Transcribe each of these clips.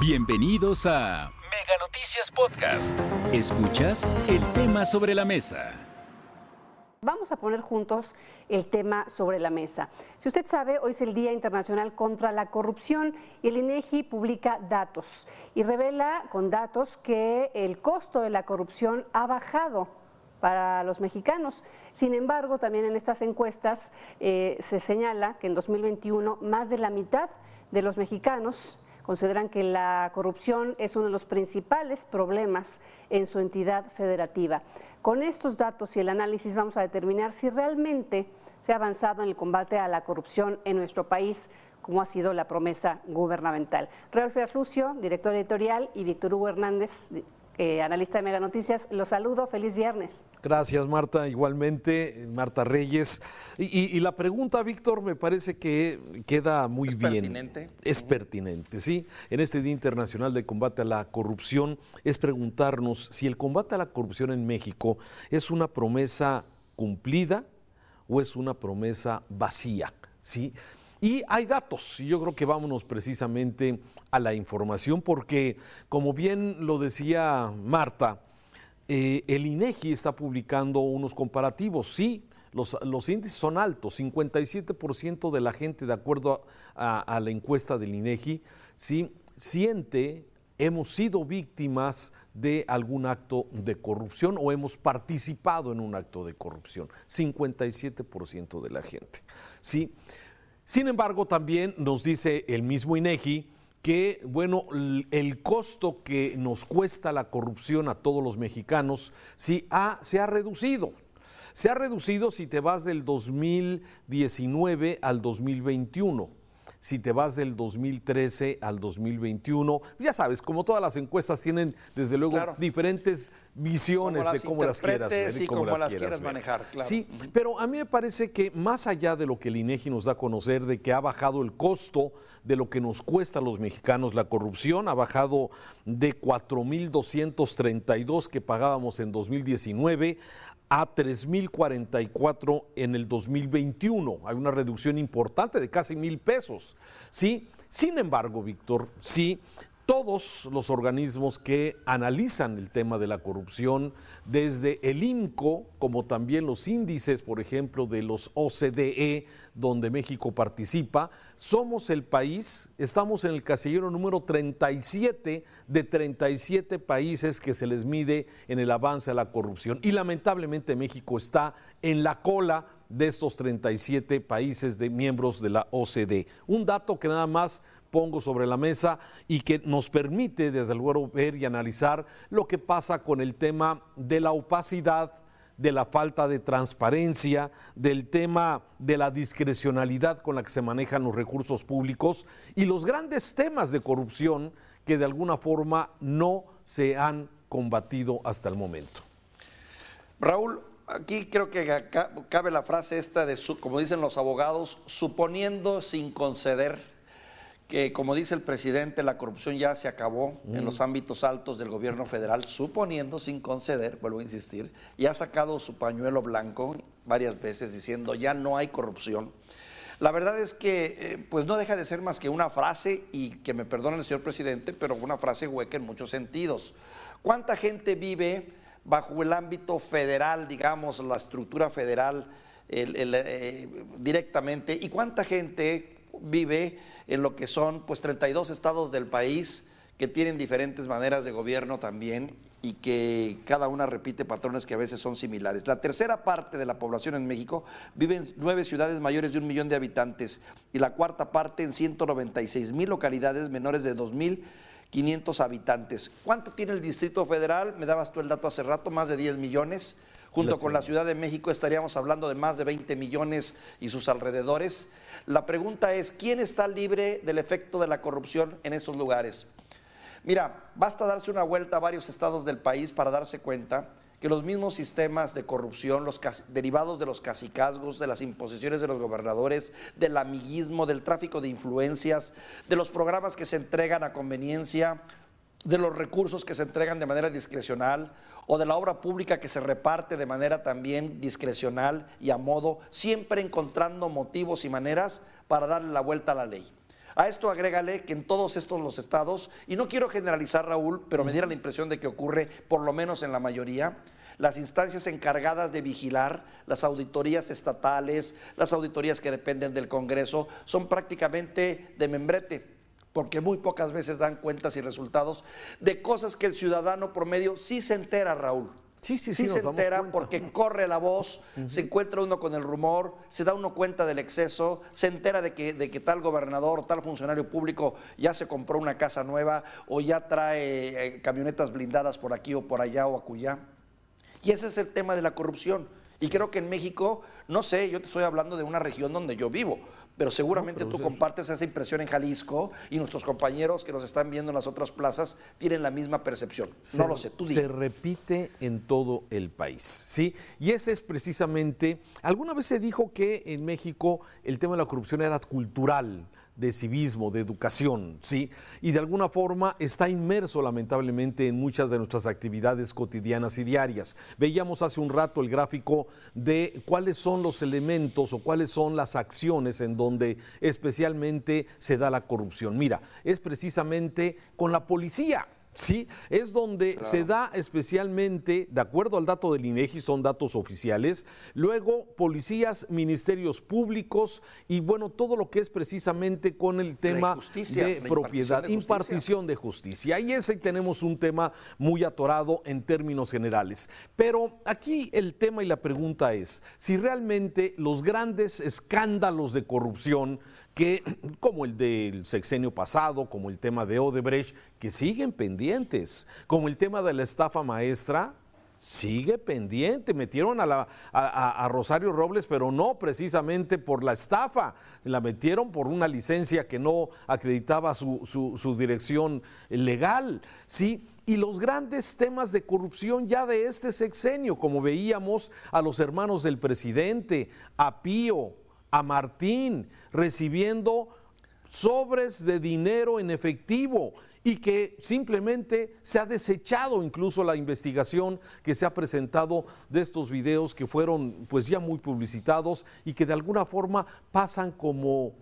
Bienvenidos a Mega Noticias Podcast. Escuchas el tema sobre la mesa. Vamos a poner juntos el tema sobre la mesa. Si usted sabe, hoy es el Día Internacional contra la Corrupción y el INEGI publica datos y revela con datos que el costo de la corrupción ha bajado para los mexicanos. Sin embargo, también en estas encuestas eh, se señala que en 2021 más de la mitad de los mexicanos consideran que la corrupción es uno de los principales problemas en su entidad federativa. Con estos datos y el análisis vamos a determinar si realmente se ha avanzado en el combate a la corrupción en nuestro país como ha sido la promesa gubernamental. Raúl Lucio, director editorial, y Víctor Hugo Hernández, eh, analista de Mega Noticias. Los saludo, feliz viernes. Gracias, Marta. Igualmente, Marta Reyes. Y, la pregunta, Víctor, me parece que queda muy bien. ¿Es Pertinente. Es pertinente, sí. En este Día Internacional de Combate a la Corrupción, es preguntarnos si el combate a la corrupción en México es una promesa cumplida o es una promesa vacía. ¿sí? Y hay datos, y yo creo que vámonos precisamente a la información, porque como bien lo decía Marta, eh, el INEGI está publicando unos comparativos, sí, los, los, índices son altos, 57% de la gente, de acuerdo a, la encuesta del INEGI, sí, siente hemos sido víctimas de algún acto de corrupción o hemos participado en un acto de corrupción, 57% de la gente. Sí, sin embargo, también nos dice el mismo INEGI que, bueno, el costo que nos cuesta la corrupción a todos los mexicanos sí se ha reducido. Se ha reducido si te vas del 2019 al 2021 si te vas del 2013 al 2021. Ya sabes, como todas las encuestas tienen desde luego diferentes visiones de cómo las quieras ver y cómo, las, quieras, manejar. Sí, pero a mí me parece que más allá de lo que el INEGI nos da a conocer de que ha bajado el costo de lo que nos cuesta a los mexicanos la corrupción, ha bajado de 4.232 que pagábamos en 2019 a 3.044 en el 2021. Hay una reducción importante de casi mil pesos. ¿sí? Sin embargo, Víctor, sí, todos los organismos que analizan el tema de la corrupción, desde el INCO, como también los índices, por ejemplo, de los OCDE, donde México participa, somos el país, estamos en el casillero número 37 de 37 países que se les mide en el avance a la corrupción. Y lamentablemente México está en la cola de estos 37 países de miembros de la OCDE. Un dato que nada más pongo sobre la mesa y que nos permite desde luego ver y analizar lo que pasa con el tema de la opacidad, de la falta de transparencia, del tema de la discrecionalidad con la que se manejan los recursos públicos y los grandes temas de corrupción que de alguna forma no se han combatido hasta el momento. Raúl, aquí creo que cabe la frase esta de, como dicen los abogados, suponiendo sin conceder que, como dice el presidente, la corrupción ya se acabó en los mm. ámbitos altos del gobierno federal, suponiendo, sin conceder, vuelvo a insistir, y ha sacado su pañuelo blanco varias veces diciendo ya no hay corrupción. La verdad es que eh, pues no deja de ser más que una frase, y que me perdone el señor presidente, pero una frase hueca en muchos sentidos. ¿Cuánta gente vive bajo el ámbito federal, digamos, la estructura federal eh, directamente? ¿Y cuánta gente vive en lo que son pues 32 estados del país que tienen diferentes maneras de gobierno también y que cada una repite patrones que a veces son similares. La tercera parte de la población en México vive en nueve ciudades mayores de un millón de habitantes y la cuarta parte en 196 mil localidades menores de 2.500 habitantes. ¿Cuánto tiene el Distrito Federal? Me dabas tú el dato hace rato, más de 10 millones. Junto con la Ciudad de México estaríamos hablando de más de 20 millones y sus alrededores. La pregunta es, ¿quién está libre del efecto de la corrupción en esos lugares? Mira, basta darse una vuelta a varios estados del país para darse cuenta que los mismos sistemas de corrupción, los derivados de los cacicazgos, de las imposiciones de los gobernadores, del amiguismo, del tráfico de influencias, de los programas que se entregan a conveniencia, de los recursos que se entregan de manera discrecional o de la obra pública que se reparte de manera también discrecional y a modo, siempre encontrando motivos y maneras para darle la vuelta a la ley. A esto agrégale que en todos estos los estados, y no quiero generalizar Raúl, pero me diera la impresión de que ocurre por lo menos en la mayoría, las instancias encargadas de vigilar, las auditorías estatales, las auditorías que dependen del Congreso, son prácticamente de membrete porque muy pocas veces dan cuentas y resultados de cosas que el ciudadano promedio sí se entera, Raúl. Sí, sí, sí. se entera porque corre la voz, se encuentra uno con el rumor, se da uno cuenta del exceso, se entera de que, de que tal gobernador o tal funcionario público ya se compró una casa nueva o ya trae eh, camionetas blindadas por aquí o por allá o acullá. Y ese es el tema de la corrupción. Y creo que en México, no sé, yo te estoy hablando de una región donde yo vivo, pero seguramente tú compartes esa impresión en Jalisco y nuestros compañeros que nos están viendo en las otras plazas tienen la misma percepción. no lo sé, tú Se repite en todo el país, ¿sí? Y ese es precisamente, alguna vez se dijo que en México el tema de la corrupción era cultural, de civismo, de educación, ¿sí? Y de alguna forma está inmerso lamentablemente en muchas de nuestras actividades cotidianas y diarias. Veíamos hace un rato el gráfico de cuáles son los elementos o cuáles son las acciones en donde especialmente se da la corrupción. Mira, es precisamente con la policía. ¿Sí? Es donde se da especialmente, de acuerdo al dato del INEGI, son datos oficiales, luego policías, ministerios públicos y bueno, todo lo que es precisamente con el tema de propiedad, impartición de, justicia. Y ese tenemos un tema muy atorado en términos generales. Pero aquí el tema y la pregunta es, si realmente los grandes escándalos de corrupción que, como el del sexenio pasado, como el tema de Odebrecht, que siguen pendientes, como el tema de la estafa maestra, sigue pendiente. Metieron a, Rosario Robles, pero no precisamente por la estafa, la metieron por una licencia que no acreditaba su, su dirección legal. ¿sí? Y los grandes temas de corrupción ya de este sexenio, como veíamos a los hermanos del presidente, a Pío, a Martín recibiendo sobres de dinero en efectivo y que simplemente se ha desechado incluso la investigación que se ha presentado de estos videos que fueron pues ya muy publicitados y que de alguna forma pasan como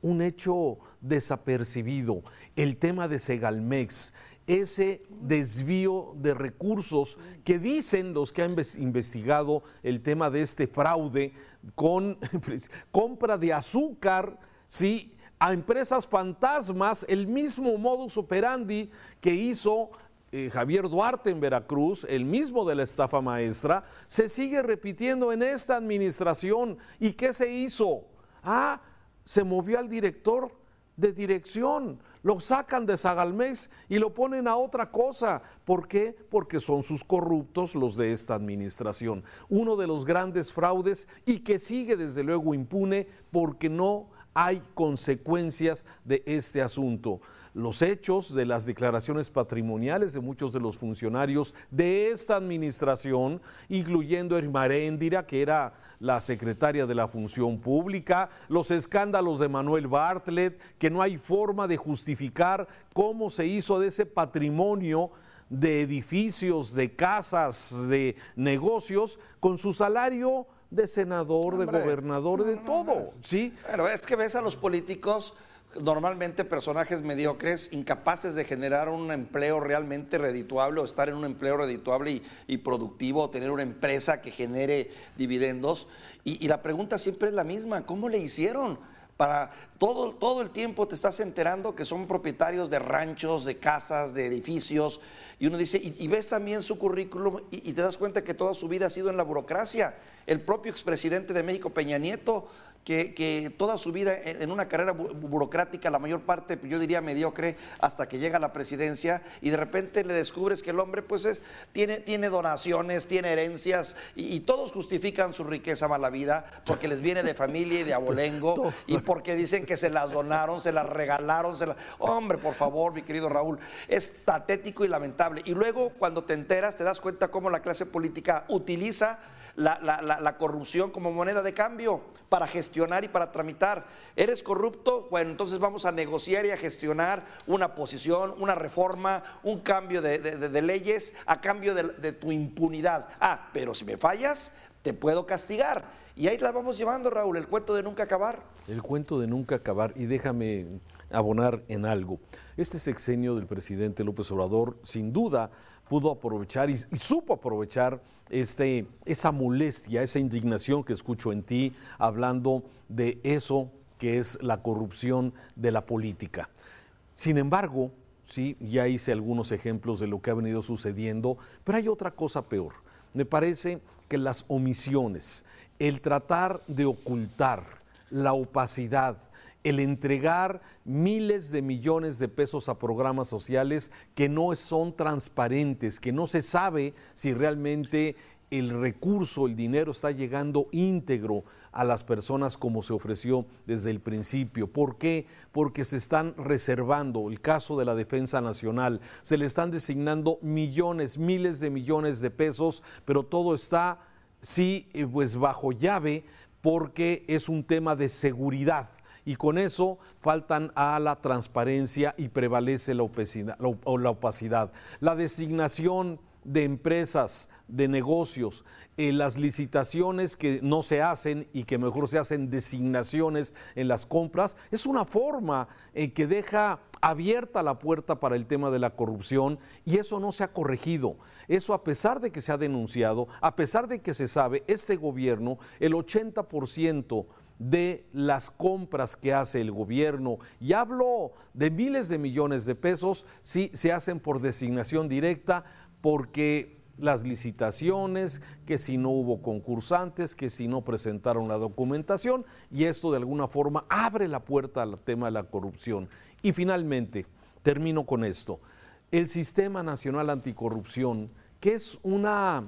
un hecho desapercibido. El tema de Segalmex, ese desvío de recursos que dicen los que han investigado el tema de este fraude con compra de azúcar, ¿sí? a empresas fantasmas, el mismo modus operandi que hizo eh, Javier Duarte en Veracruz, el mismo de la estafa maestra, se sigue repitiendo en esta administración. ¿Y qué se hizo? Ah, se movió al director de dirección lo sacan de Zagalmex y lo ponen a otra cosa. ¿Por qué? Porque son sus corruptos los de esta administración. Uno de los grandes fraudes y que sigue desde luego impune porque no hay consecuencias de este asunto. Los hechos de las declaraciones patrimoniales de muchos de los funcionarios de esta administración, incluyendo Ermaréndira, que era la secretaria de la Función Pública, los escándalos de Manuel Bartlett, que no hay forma de justificar cómo se hizo de ese patrimonio de edificios, de casas, de negocios, con su salario de senador, de gobernador, de todo, ¿sí? Pero es que ves a los políticos normalmente personajes mediocres, incapaces de generar un empleo realmente redituable o estar en un empleo redituable y, productivo o tener una empresa que genere dividendos. Y, y, la pregunta siempre es la misma, ¿cómo le hicieron? Para todo, todo el tiempo te estás enterando que son propietarios de ranchos, de casas, de edificios, y uno dice, y, ves también su currículum y, te das cuenta que toda su vida ha sido en la burocracia. El propio expresidente de México, Peña Nieto, que, toda su vida en una carrera burocrática, la mayor parte, yo diría mediocre, hasta que llega a la presidencia y de repente le descubres que el hombre pues es, tiene, tiene donaciones, tiene herencias y, todos justifican su riqueza mala vida porque les viene de familia y de abolengo y porque dicen que se las donaron, se las regalaron, se las... Hombre, por favor, mi querido Raúl, es patético y lamentable. Y luego cuando te enteras te das cuenta cómo la clase política utiliza la, corrupción como moneda de cambio para gestionar y para tramitar. ¿Eres corrupto? Bueno, entonces vamos a negociar y a gestionar una posición, una reforma, un cambio de, leyes a cambio de, tu impunidad. Ah, pero si me fallas, te puedo castigar. y ahí la vamos llevando, Raúl, el cuento de nunca acabar. El cuento de nunca acabar. Y déjame abonar en algo. Este sexenio del presidente López Obrador, sin duda, pudo aprovechar y, supo aprovechar este, esa molestia, esa indignación que escucho en ti hablando de eso que es la corrupción de la política. Sin embargo, sí, ya hice algunos ejemplos de lo que ha venido sucediendo, pero hay otra cosa peor. Me parece que las omisiones, el tratar de ocultar la opacidad, el entregar miles de millones de pesos a programas sociales que no son transparentes, que no se sabe si realmente el recurso, el dinero está llegando íntegro a las personas como se ofreció desde el principio. ¿Por qué? Porque se están reservando, el caso de la Defensa Nacional, se le están designando millones, miles de millones de pesos, pero todo está, sí, eh, pues bajo llave porque es un tema de seguridad y con eso faltan a la transparencia y prevalece la opacidad. La, designación de empresas, de negocios, eh, las licitaciones que no se hacen y que mejor se hacen designaciones en las compras, es una forma en que deja abierta la puerta para el tema de la corrupción y eso no se ha corregido. Eso a pesar de que se ha denunciado, a pesar de que se sabe, este gobierno, el 80% de las compras que hace el gobierno, y hablo de miles de millones de pesos, sí se hacen por designación directa, porque las licitaciones, que si no hubo concursantes, que si no presentaron la documentación, y esto de alguna forma abre la puerta al tema de la corrupción. Y finalmente, termino con esto, el Sistema Nacional Anticorrupción, que es una,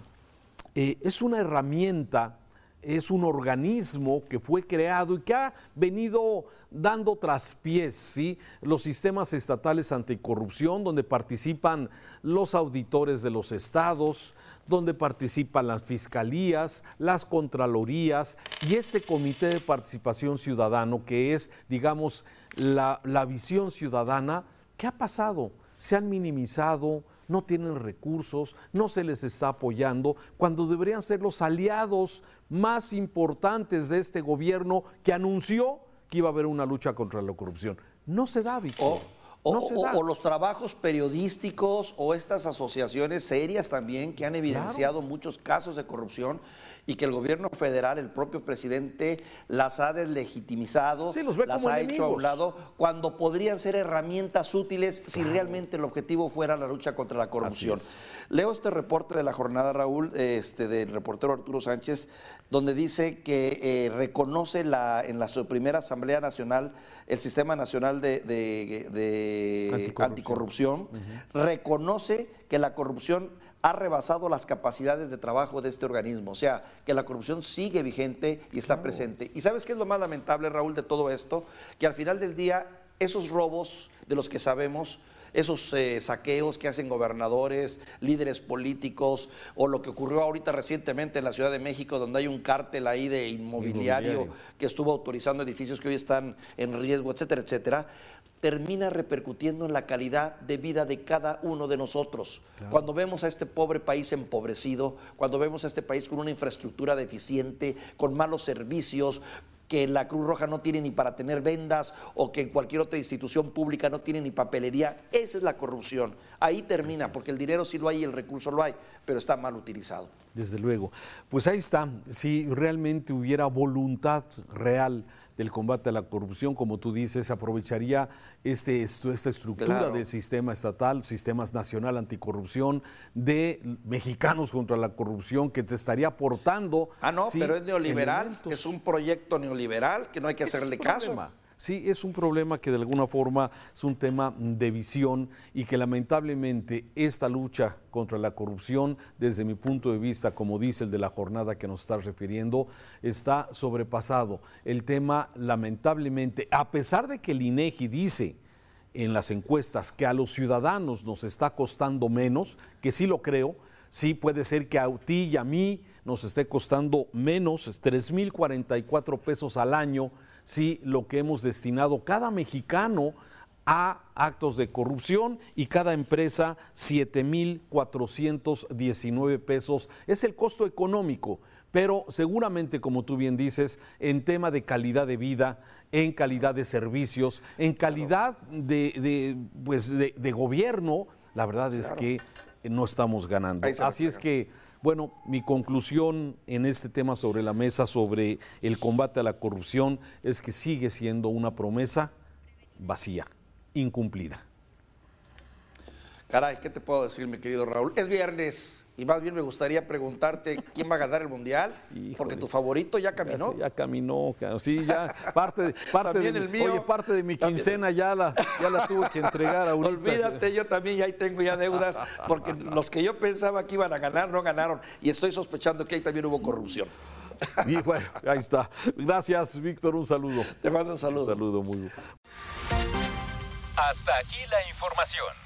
eh, es una herramienta es un organismo que fue creado y que ha venido dando traspiés, ¿sí? Los sistemas estatales anticorrupción, donde participan los auditores de los estados, donde participan las fiscalías, las contralorías y este comité de participación ciudadano, que es, digamos, la, la visión ciudadana, ¿qué ha pasado? Se han minimizado, no tienen recursos, no se les está apoyando, cuando deberían ser los aliados más importantes de este gobierno que anunció que iba a haber una lucha contra la corrupción. No se da, Víctor. O, los trabajos periodísticos o estas asociaciones serias también que han evidenciado muchos casos de corrupción y que el gobierno federal, el propio presidente, las ha deslegitimizado, las ha hecho a un lado, cuando podrían ser herramientas útiles si realmente el objetivo fuera la lucha contra la corrupción. Leo este reporte de la jornada, Raúl, este, del reportero Arturo Sánchez, donde dice que eh, reconoce la, en la su primera Asamblea Nacional el Sistema Nacional de, Anticorrupción, reconoce que la corrupción ha rebasado las capacidades de trabajo de este organismo. O sea, que la corrupción sigue vigente y está presente. ¿Y sabes qué es lo más lamentable, Raúl, de todo esto? Que al final del día, esos robos de los que sabemos, esos eh, saqueos que hacen gobernadores, líderes políticos, o lo que ocurrió ahorita recientemente en la Ciudad de México, donde hay un cártel ahí de inmobiliario, que estuvo autorizando edificios que hoy están en riesgo, etcétera, etcétera, termina repercutiendo en la calidad de vida de cada uno de nosotros. Cuando vemos a este pobre país empobrecido, cuando vemos a este país con una infraestructura deficiente, con malos servicios, que la Cruz Roja no tiene ni para tener vendas o que cualquier otra institución pública no tiene ni papelería. Esa es la corrupción. Ahí termina, porque el dinero sí lo hay y el recurso lo hay, pero está mal utilizado. Desde luego. Pues ahí está. Si realmente hubiera voluntad real del combate a la corrupción, como tú dices, aprovecharía este, esta estructura del sistema estatal, sistemas nacional anticorrupción, de mexicanos contra la corrupción, que te estaría aportando. Ah, no, pero es neoliberal, es un proyecto neoliberal que no hay que hacerle caso. Sí, es un problema que de alguna forma es un tema de visión y que lamentablemente esta lucha contra la corrupción, desde mi punto de vista, como dice el de la jornada que nos está refiriendo, está sobrepasado. El tema, lamentablemente, a pesar de que el INEGI dice en las encuestas que a los ciudadanos nos está costando menos, que sí lo creo, sí puede ser que a ti y a mí nos esté costando menos, 3.044 pesos al año sí lo que hemos destinado cada mexicano a actos de corrupción y cada empresa 7.419 pesos. Es el costo económico, Pero seguramente, como tú bien dices, en tema de calidad de vida, en calidad de servicios, en calidad de, pues de, gobierno, la verdad es que no estamos ganando. Así es que, bueno, mi conclusión en este tema sobre la mesa, sobre el combate a la corrupción, es que sigue siendo una promesa vacía, incumplida. Caray, ¿qué te puedo decir, mi querido Raúl? Es viernes y más bien me gustaría preguntarte quién va a ganar el mundial, porque tu favorito ya caminó. Ya, caminó, sí, ya parte, parte de, el mío, oye, parte de mi quincena ya la, ya la tuve que entregar ahorita. Olvídate, yo también ya ahí tengo ya deudas, porque los que yo pensaba que iban a ganar no ganaron y estoy sospechando que ahí también hubo corrupción. Y bueno, ahí está. Gracias, Víctor, un saludo. Te mando un saludo. Un saludo muy Hasta aquí la información.